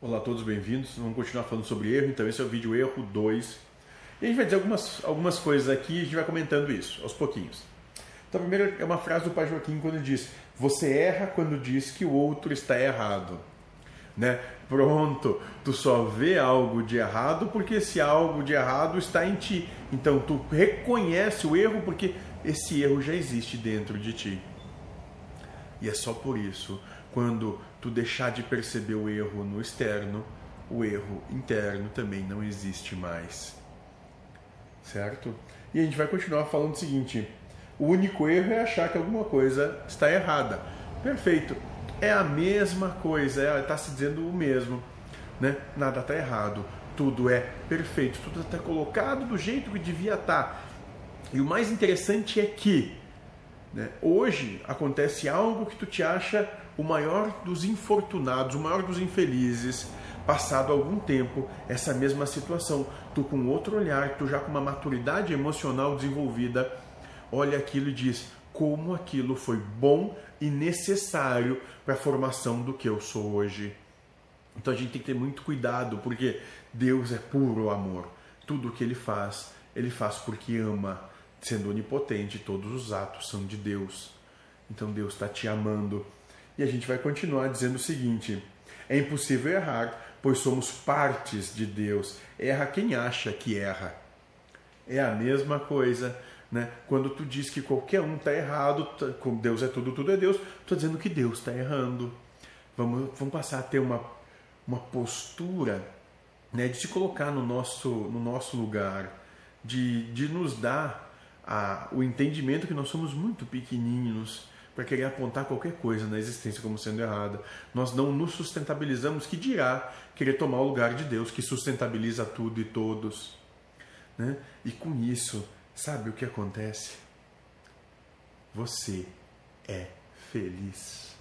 Olá a todos, bem-vindos. Vamos continuar falando sobre erro, então esse é o vídeo erro 2. E a gente vai dizer algumas, algumas coisas aqui e a gente vai comentando isso aos pouquinhos. Então, a primeira é uma frase do Pai Joaquim quando ele diz: Você erra quando diz que o outro está errado. Né? Pronto, tu só vê algo de errado porque esse algo de errado está em ti. Então, tu reconhece o erro porque esse erro já existe dentro de ti. E é só por isso quando tu deixar de perceber o erro no externo, o erro interno também não existe mais. Certo? E a gente vai continuar falando o seguinte: o único erro é achar que alguma coisa está errada. Perfeito. É a mesma coisa, está é, se dizendo o mesmo. Né? Nada está errado, tudo é perfeito, tudo está colocado do jeito que devia estar. Tá. E o mais interessante é que né, hoje acontece algo que tu te acha o maior dos infortunados, o maior dos infelizes, passado algum tempo essa mesma situação, tu com outro olhar, tu já com uma maturidade emocional desenvolvida, olha aquilo e diz como aquilo foi bom e necessário para a formação do que eu sou hoje. Então a gente tem que ter muito cuidado, porque Deus é puro amor. Tudo o que ele faz, ele faz porque ama, sendo onipotente, todos os atos são de Deus. Então Deus está te amando e a gente vai continuar dizendo o seguinte: é impossível errar, pois somos partes de Deus. Erra quem acha que erra. É a mesma coisa. Né? Quando tu diz que qualquer um está errado, tá, Deus é tudo, tudo é Deus, estou dizendo que Deus está errando. Vamos, vamos passar a ter uma, uma postura né, de se colocar no nosso, no nosso lugar, de, de nos dar a, o entendimento que nós somos muito pequeninos para querer apontar qualquer coisa na existência como sendo errada. Nós não nos sustentabilizamos, que dirá querer tomar o lugar de Deus, que sustentabiliza tudo e todos. Né? E com isso, sabe o que acontece? Você é feliz.